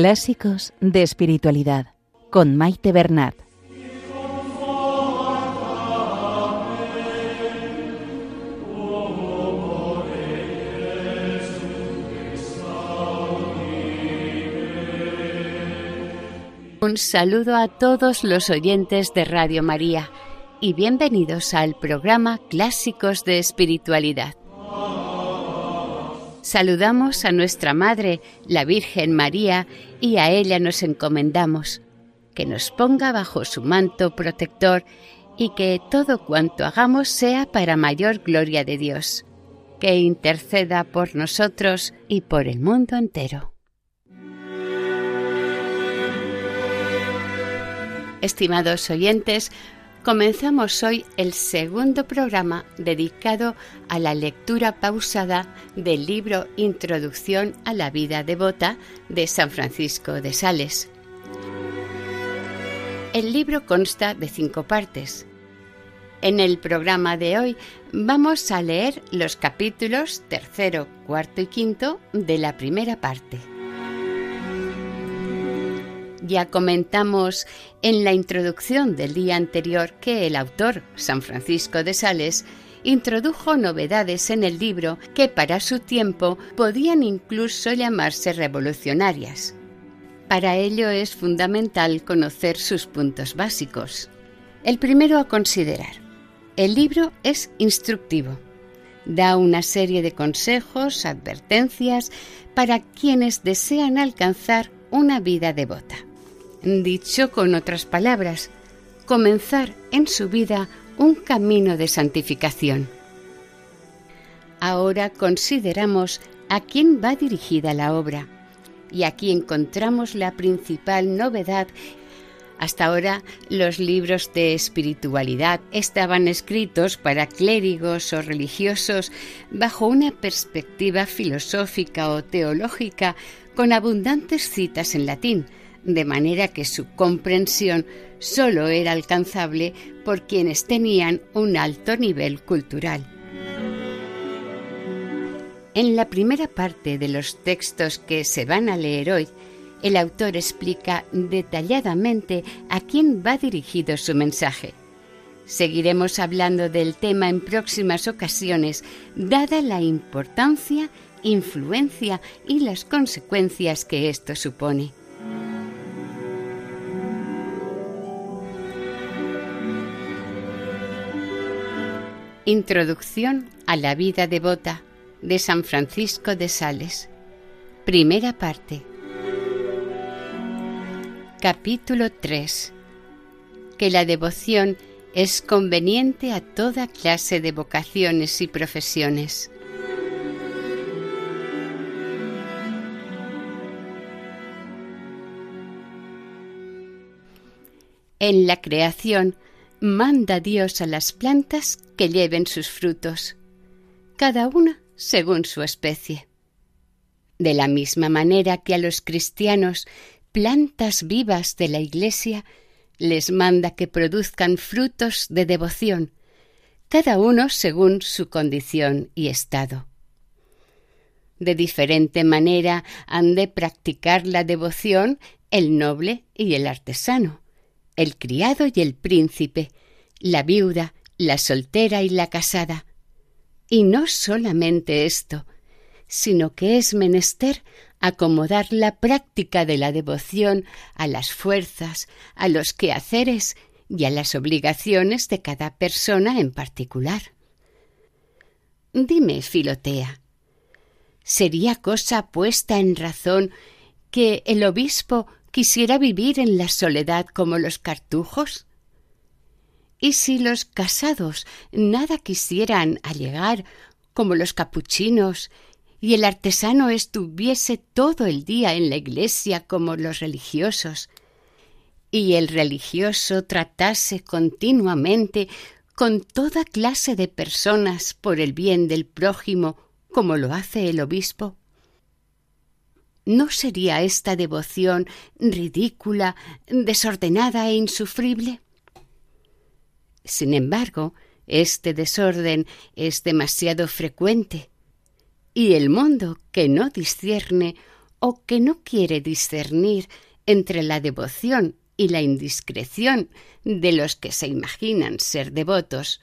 Clásicos de Espiritualidad con Maite Bernat. Un saludo a todos los oyentes de Radio María y bienvenidos al programa Clásicos de Espiritualidad. Saludamos a nuestra Madre, la Virgen María, y a ella nos encomendamos, que nos ponga bajo su manto protector y que todo cuanto hagamos sea para mayor gloria de Dios, que interceda por nosotros y por el mundo entero. Estimados oyentes, Comenzamos hoy el segundo programa dedicado a la lectura pausada del libro Introducción a la vida devota de San Francisco de Sales. El libro consta de cinco partes. En el programa de hoy vamos a leer los capítulos tercero, cuarto y quinto de la primera parte. Ya comentamos en la introducción del día anterior que el autor, San Francisco de Sales, introdujo novedades en el libro que para su tiempo podían incluso llamarse revolucionarias. Para ello es fundamental conocer sus puntos básicos. El primero a considerar. El libro es instructivo. Da una serie de consejos, advertencias para quienes desean alcanzar una vida devota. Dicho con otras palabras, comenzar en su vida un camino de santificación. Ahora consideramos a quién va dirigida la obra y aquí encontramos la principal novedad. Hasta ahora los libros de espiritualidad estaban escritos para clérigos o religiosos bajo una perspectiva filosófica o teológica con abundantes citas en latín, de manera que su comprensión sólo era alcanzable por quienes tenían un alto nivel cultural. En la primera parte de los textos que se van a leer hoy, el autor explica detalladamente a quién va dirigido su mensaje. Seguiremos hablando del tema en próximas ocasiones, dada la importancia, influencia y las consecuencias que esto supone. Introducción a la vida devota de San Francisco de Sales. Primera parte. Capítulo 3. Que la devoción es conveniente a toda clase de vocaciones y profesiones. En la creación manda Dios a las plantas que lleven sus frutos, cada una según su especie. De la misma manera que a los cristianos, plantas vivas de la Iglesia, les manda que produzcan frutos de devoción, cada uno según su condición y estado. De diferente manera han de practicar la devoción el noble y el artesano, el criado y el príncipe, la viuda, la soltera y la casada. Y no solamente esto, sino que es menester acomodar la práctica de la devoción a las fuerzas, a los quehaceres y a las obligaciones de cada persona en particular. Dime, Filotea, ¿sería cosa puesta en razón que el obispo quisiera vivir en la soledad como los cartujos? ¿Y si los casados nada quisieran allegar como los capuchinos y el artesano estuviese todo el día en la iglesia como los religiosos, y el religioso tratase continuamente con toda clase de personas por el bien del prójimo como lo hace el obispo? ¿No sería esta devoción ridícula, desordenada e insufrible? Sin embargo, este desorden es demasiado frecuente, y el mundo que no discierne o que no quiere discernir entre la devoción y la indiscreción de los que se imaginan ser devotos,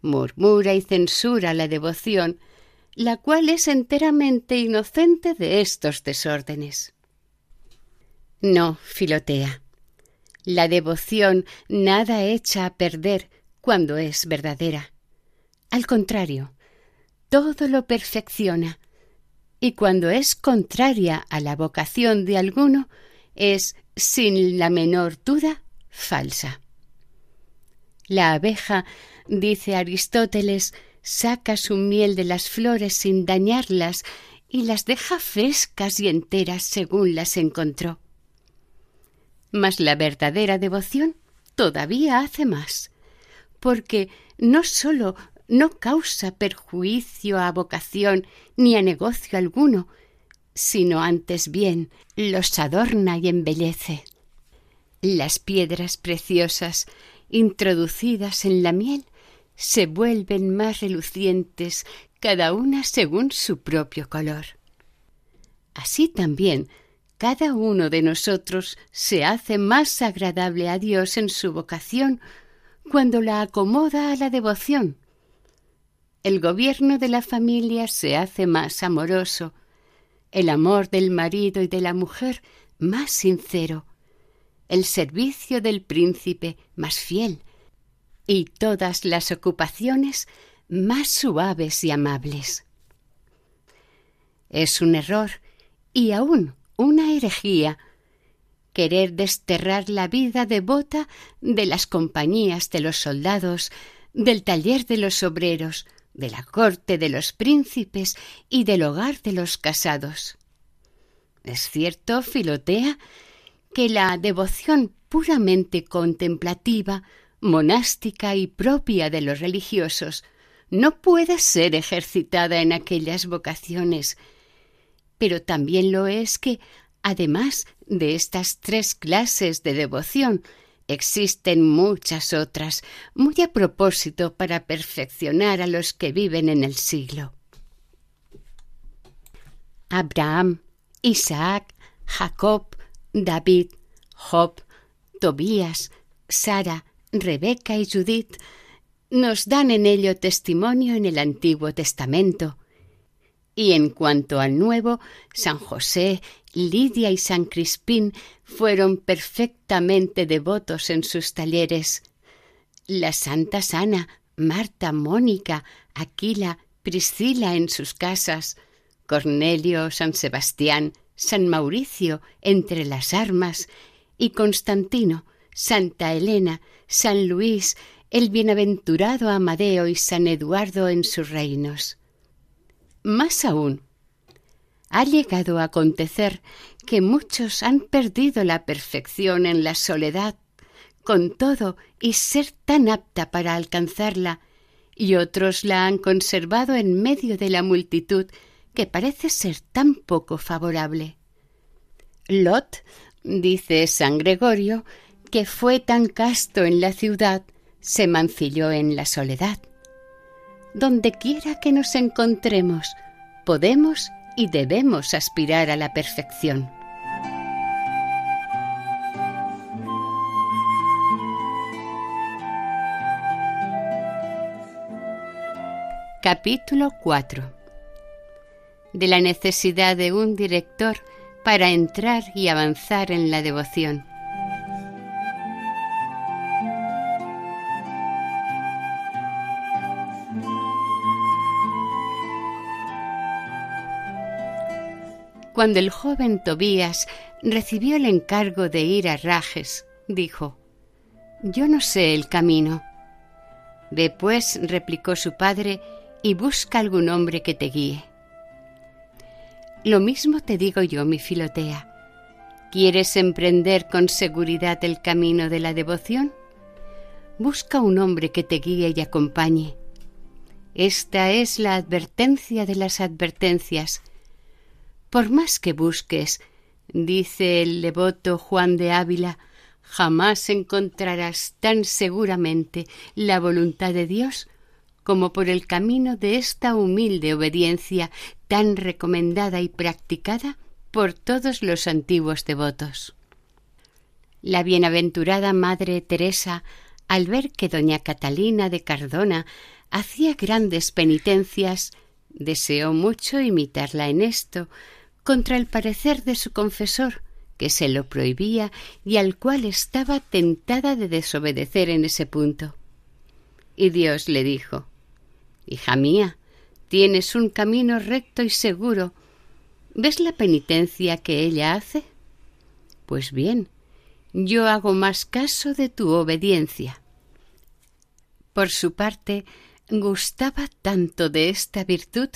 murmura y censura la devoción, la cual es enteramente inocente de estos desórdenes. No, Filotea. La devoción nada echa a perder cuando es verdadera. Al contrario, todo lo perfecciona, y cuando es contraria a la vocación de alguno, es, sin la menor duda, falsa. La abeja, dice Aristóteles, saca su miel de las flores sin dañarlas y las deja frescas y enteras según las encontró. Mas la verdadera devoción todavía hace más, porque no sólo no causa perjuicio a vocación ni a negocio alguno, sino antes bien los adorna y embellece. Las piedras preciosas introducidas en la miel se vuelven más relucientes cada una según su propio color. Así también cada uno de nosotros se hace más agradable a Dios en su vocación cuando la acomoda a la devoción. El gobierno de la familia se hace más amoroso, el amor del marido y de la mujer más sincero, el servicio del príncipe más fiel, y todas las ocupaciones más suaves y amables. Es un error y aún una herejía querer desterrar la vida devota de las compañías de los soldados, del taller de los obreros, de la corte de los príncipes y del hogar de los casados. Es cierto, Filotea, que la devoción puramente contemplativa, monástica y propia de los religiosos no puede ser ejercitada en aquellas vocaciones, pero también lo es que, además de estas tres clases de devoción, existen muchas otras, muy a propósito para perfeccionar a los que viven en el siglo. Abraham, Isaac, Jacob, David, Job, Tobías, Sara, Rebeca y Judith nos dan en ello testimonio en el Antiguo Testamento. Y en cuanto al Nuevo, San José, Lidia y San Crispín fueron perfectamente devotos en sus talleres. La Santa Ana, Marta, Mónica, Aquila, Priscila en sus casas, Cornelio, San Sebastián, San Mauricio entre las armas y Constantino, Santa Elena, San Luis, el bienaventurado Amadeo y San Eduardo en sus reinos. Más aún, ha llegado a acontecer que muchos han perdido la perfección en la soledad, con todo y ser tan apta para alcanzarla, y otros la han conservado en medio de la multitud que parece ser tan poco favorable. Lot, dice San Gregorio, que fue tan casto en la ciudad, se mancilló en la soledad. Donde quiera que nos encontremos, podemos y debemos aspirar a la perfección. Capítulo 4 De la necesidad de un director para entrar y avanzar en la devoción. Cuando el joven Tobías recibió el encargo de ir a Rajes, dijo, Yo no sé el camino. Ve pues, replicó su padre, y busca algún hombre que te guíe. Lo mismo te digo yo, mi Filotea. ¿Quieres emprender con seguridad el camino de la devoción? Busca un hombre que te guíe y acompañe. Esta es la advertencia de las advertencias. Por más que busques, dice el devoto Juan de Ávila, jamás encontrarás tan seguramente la voluntad de Dios como por el camino de esta humilde obediencia tan recomendada y practicada por todos los antiguos devotos. La bienaventurada Madre Teresa, al ver que doña Catalina de Cardona hacía grandes penitencias, deseó mucho imitarla en esto, contra el parecer de su confesor, que se lo prohibía y al cual estaba tentada de desobedecer en ese punto. Y Dios le dijo Hija mía, tienes un camino recto y seguro. ¿Ves la penitencia que ella hace? Pues bien, yo hago más caso de tu obediencia. Por su parte, gustaba tanto de esta virtud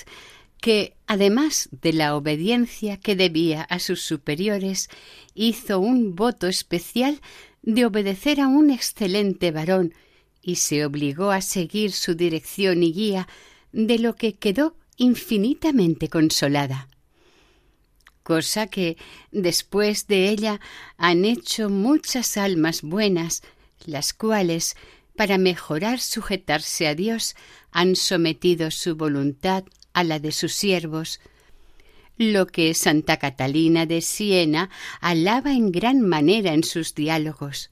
que, además de la obediencia que debía a sus superiores, hizo un voto especial de obedecer a un excelente varón y se obligó a seguir su dirección y guía, de lo que quedó infinitamente consolada. Cosa que después de ella han hecho muchas almas buenas, las cuales, para mejorar sujetarse a Dios, han sometido su voluntad a la de sus siervos, lo que Santa Catalina de Siena alaba en gran manera en sus diálogos.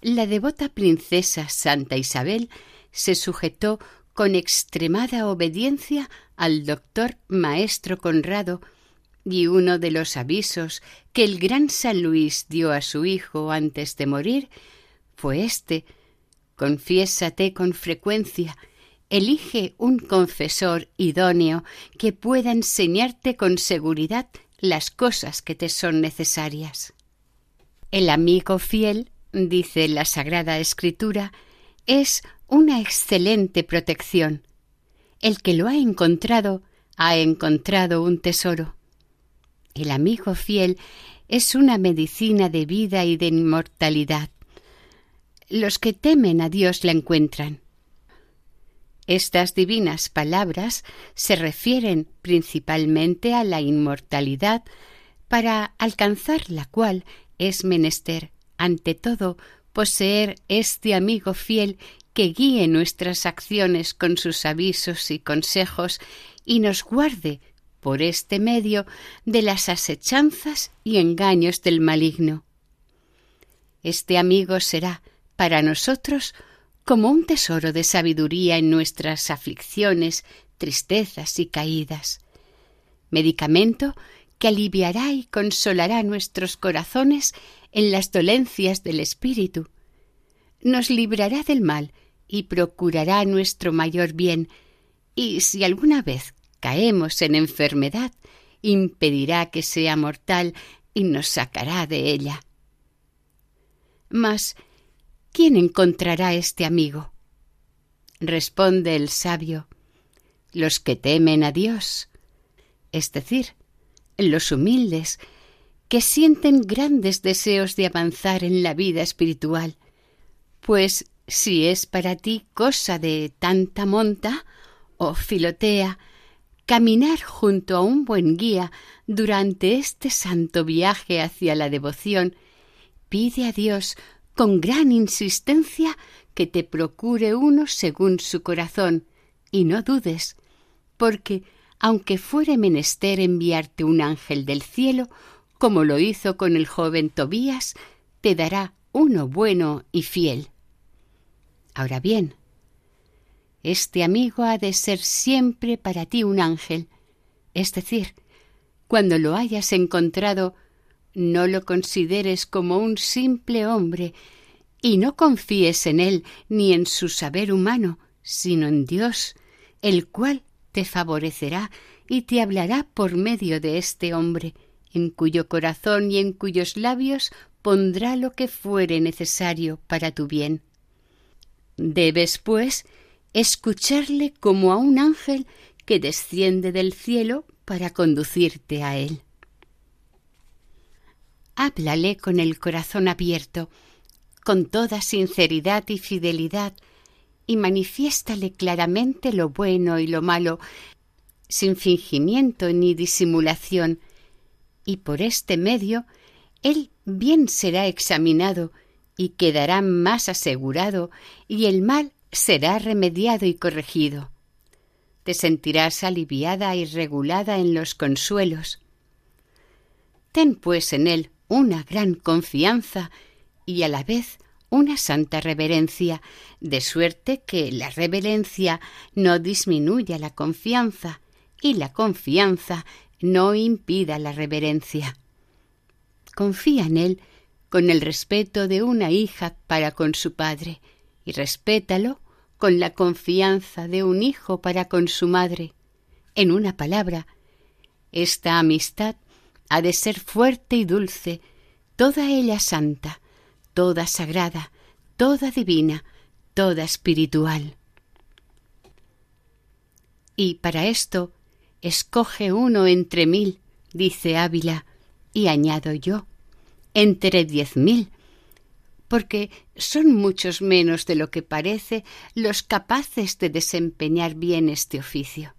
La devota princesa Santa Isabel se sujetó con extremada obediencia al doctor maestro Conrado, y uno de los avisos que el gran San Luis dio a su hijo antes de morir fue este Confiésate con frecuencia, elige un confesor idóneo que pueda enseñarte con seguridad las cosas que te son necesarias. El amigo fiel, dice la Sagrada Escritura, es una excelente protección. El que lo ha encontrado ha encontrado un tesoro. El amigo fiel es una medicina de vida y de inmortalidad. Los que temen a Dios la encuentran. Estas divinas palabras se refieren principalmente a la inmortalidad, para alcanzar la cual es menester, ante todo, poseer este amigo fiel que guíe nuestras acciones con sus avisos y consejos y nos guarde por este medio de las asechanzas y engaños del maligno. Este amigo será para nosotros como un tesoro de sabiduría en nuestras aflicciones, tristezas y caídas, medicamento que aliviará y consolará nuestros corazones en las dolencias del espíritu, nos librará del mal y procurará nuestro mayor bien, y si alguna vez caemos en enfermedad, impedirá que sea mortal y nos sacará de ella. Mas, ¿quién encontrará este amigo? Responde el sabio, los que temen a Dios, es decir, los humildes, que sienten grandes deseos de avanzar en la vida espiritual, pues si es para ti cosa de tanta monta, o filotea, caminar junto a un buen guía durante este santo viaje hacia la devoción, pide a Dios con gran insistencia que te procure uno según su corazón, y no dudes, porque aunque fuere menester enviarte un ángel del cielo, como lo hizo con el joven Tobías, te dará uno bueno y fiel. Ahora bien, este amigo ha de ser siempre para ti un ángel. Es decir, cuando lo hayas encontrado, no lo consideres como un simple hombre, y no confíes en él ni en su saber humano, sino en Dios, el cual te favorecerá y te hablará por medio de este hombre, en cuyo corazón y en cuyos labios pondrá lo que fuere necesario para tu bien. Debes, pues, escucharle como a un ángel que desciende del cielo para conducirte a él. Háblale con el corazón abierto, con toda sinceridad y fidelidad, y manifiéstale claramente lo bueno y lo malo, sin fingimiento ni disimulación, y por este medio él bien será examinado y quedará más asegurado, y el mal será remediado y corregido. Te sentirás aliviada y regulada en los consuelos. Ten pues en él una gran confianza y a la vez una santa reverencia, de suerte que la reverencia no disminuya la confianza y la confianza no impida la reverencia. Confía en él con el respeto de una hija para con su padre y respétalo con la confianza de un hijo para con su madre. En una palabra, esta amistad ha de ser fuerte y dulce, toda ella santa, toda sagrada, toda divina, toda espiritual. Y para esto escoge uno entre mil, dice Ávila, y añado yo, entre diez mil, porque son muchos menos de lo que parece los capaces de desempeñar bien este oficio.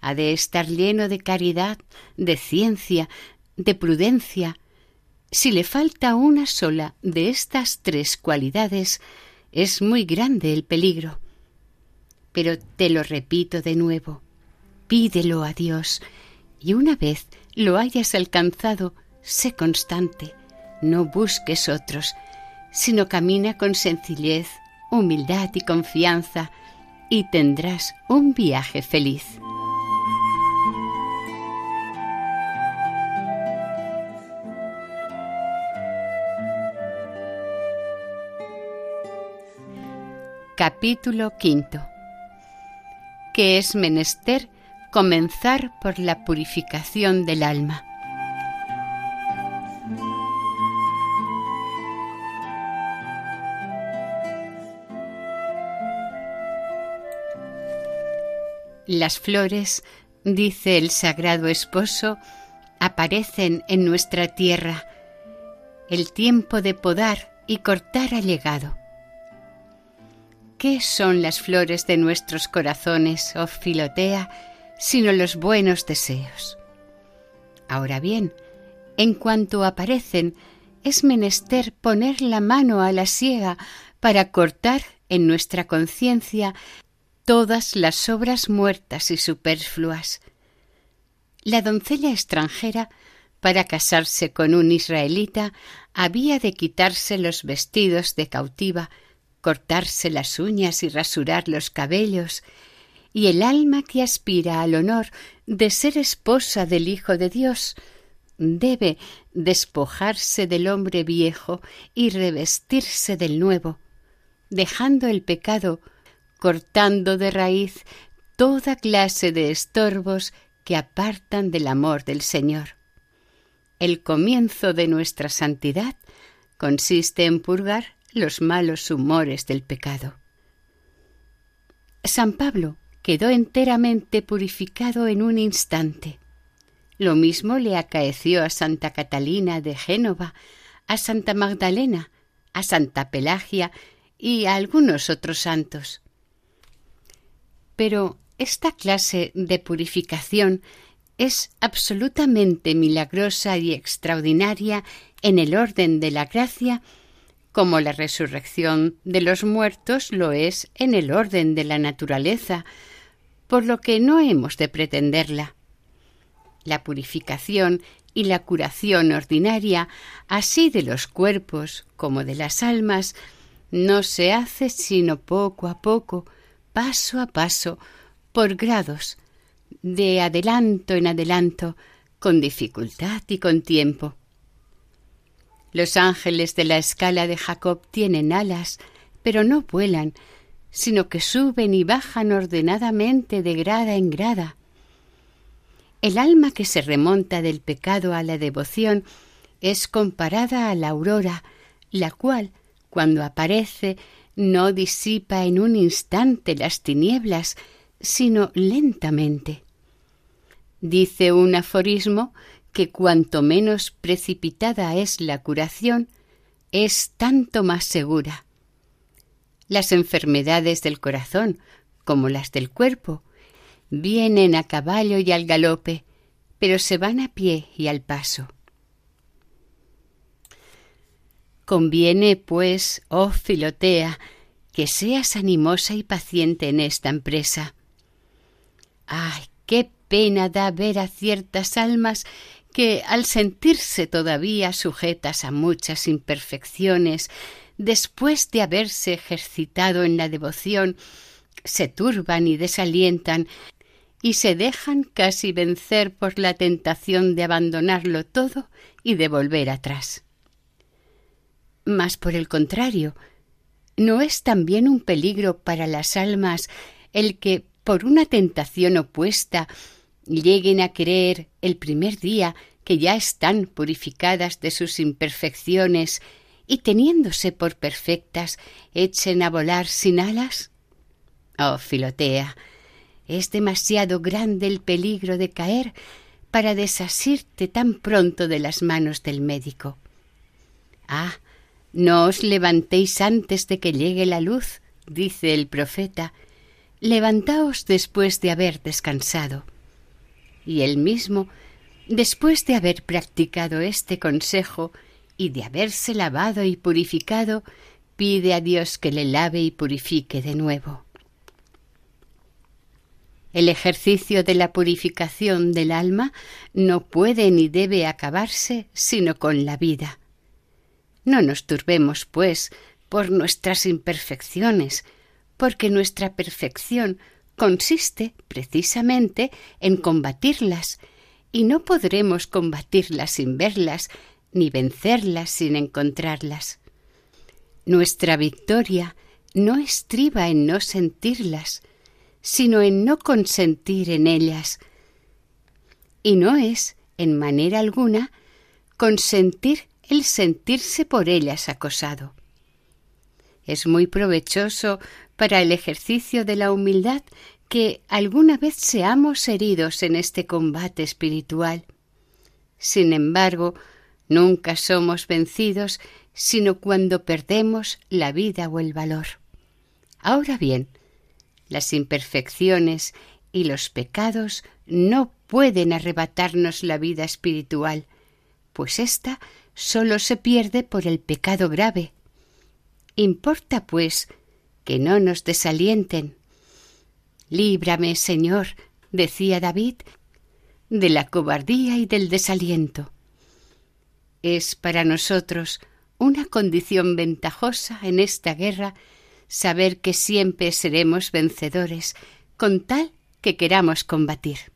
Ha de estar lleno de caridad, de ciencia, de prudencia. Si le falta una sola de estas tres cualidades, es muy grande el peligro. Pero te lo repito de nuevo, pídelo a Dios, y una vez lo hayas alcanzado, sé constante, no busques otros, sino camina con sencillez, humildad y confianza, y tendrás un viaje feliz. Capítulo quinto. Que es menester comenzar por la purificación del alma. Las flores, dice el sagrado esposo, aparecen en nuestra tierra. El tiempo de podar y cortar ha llegado. ¿Qué son las flores de nuestros corazones, oh Filotea, sino los buenos deseos? Ahora bien, en cuanto aparecen, es menester poner la mano a la siega para cortar en nuestra conciencia todas las obras muertas y superfluas. La doncella extranjera, para casarse con un israelita, había de quitarse los vestidos de cautiva, cortarse las uñas y rasurar los cabellos, y el alma que aspira al honor de ser esposa del Hijo de Dios debe despojarse del hombre viejo y revestirse del nuevo, dejando el pecado, cortando de raíz toda clase de estorbos que apartan del amor del Señor. El comienzo de nuestra santidad consiste en purgar los malos humores del pecado. San Pablo quedó enteramente purificado en un instante. Lo mismo le acaeció a Santa Catalina de Génova, a Santa Magdalena, a Santa Pelagia y a algunos otros santos. Pero esta clase de purificación es absolutamente milagrosa y extraordinaria en el orden de la gracia como la resurrección de los muertos lo es en el orden de la naturaleza, por lo que no hemos de pretenderla. La purificación y la curación ordinaria, así de los cuerpos como de las almas, no se hace sino poco a poco, paso a paso, por grados, de adelanto en adelanto, con dificultad y con tiempo. Los ángeles de la escala de Jacob tienen alas, pero no vuelan, sino que suben y bajan ordenadamente de grada en grada. El alma que se remonta del pecado a la devoción es comparada a la aurora, la cual, cuando aparece, no disipa en un instante las tinieblas, sino lentamente. Dice un aforismo que cuanto menos precipitada es la curación, es tanto más segura. Las enfermedades del corazón, como las del cuerpo, vienen a caballo y al galope, pero se van a pie y al paso. Conviene, pues, oh Filotea, que seas animosa y paciente en esta empresa. Ay, qué pena da ver a ciertas almas que al sentirse todavía sujetas a muchas imperfecciones, después de haberse ejercitado en la devoción, se turban y desalientan y se dejan casi vencer por la tentación de abandonarlo todo y de volver atrás. Mas por el contrario, ¿no es también un peligro para las almas el que, por una tentación opuesta, lleguen a creer el primer día que ya están purificadas de sus imperfecciones y teniéndose por perfectas echen a volar sin alas? Oh, Filotea, es demasiado grande el peligro de caer para desasirte tan pronto de las manos del médico. Ah, no os levantéis antes de que llegue la luz, dice el profeta, levantaos después de haber descansado. Y él mismo, después de haber practicado este consejo y de haberse lavado y purificado, pide a Dios que le lave y purifique de nuevo. El ejercicio de la purificación del alma no puede ni debe acabarse sino con la vida. No nos turbemos, pues, por nuestras imperfecciones, porque nuestra perfección consiste precisamente en combatirlas, y no podremos combatirlas sin verlas, ni vencerlas sin encontrarlas. Nuestra victoria no estriba en no sentirlas, sino en no consentir en ellas. Y no es, en manera alguna, consentir el sentirse por ellas acosado. Es muy provechoso para el ejercicio de la humildad que alguna vez seamos heridos en este combate espiritual. Sin embargo, nunca somos vencidos sino cuando perdemos la vida o el valor. Ahora bien, las imperfecciones y los pecados no pueden arrebatarnos la vida espiritual, pues ésta sólo se pierde por el pecado grave. Importa, pues, que no nos desalienten. Líbrame, Señor, decía David, de la cobardía y del desaliento. Es para nosotros una condición ventajosa en esta guerra saber que siempre seremos vencedores, con tal que queramos combatir.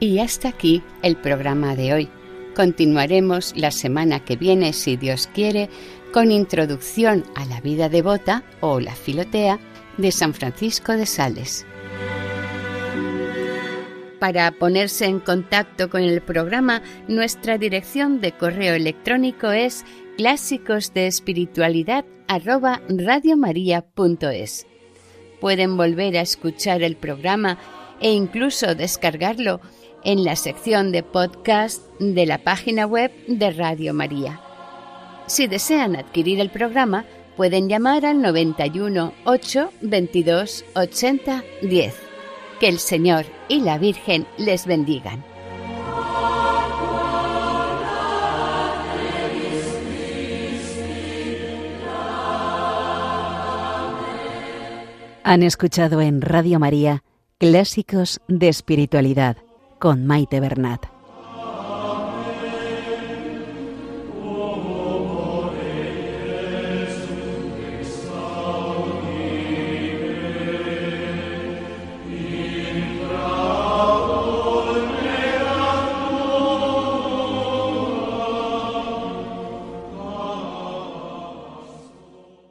Y hasta aquí el programa de hoy. Continuaremos la semana que viene, si Dios quiere, con introducción a la vida devota o la filotea de San Francisco de Sales. Para ponerse en contacto con el programa, nuestra dirección de correo electrónico es clásicos Pueden volver a escuchar el programa e incluso descargarlo en la sección de podcast de la página web de Radio María. Si desean adquirir el programa, pueden llamar al 91 8 22 80 10. Que el Señor y la Virgen les bendigan. Han escuchado en Radio María Clásicos de Espiritualidad con Maite Bernat.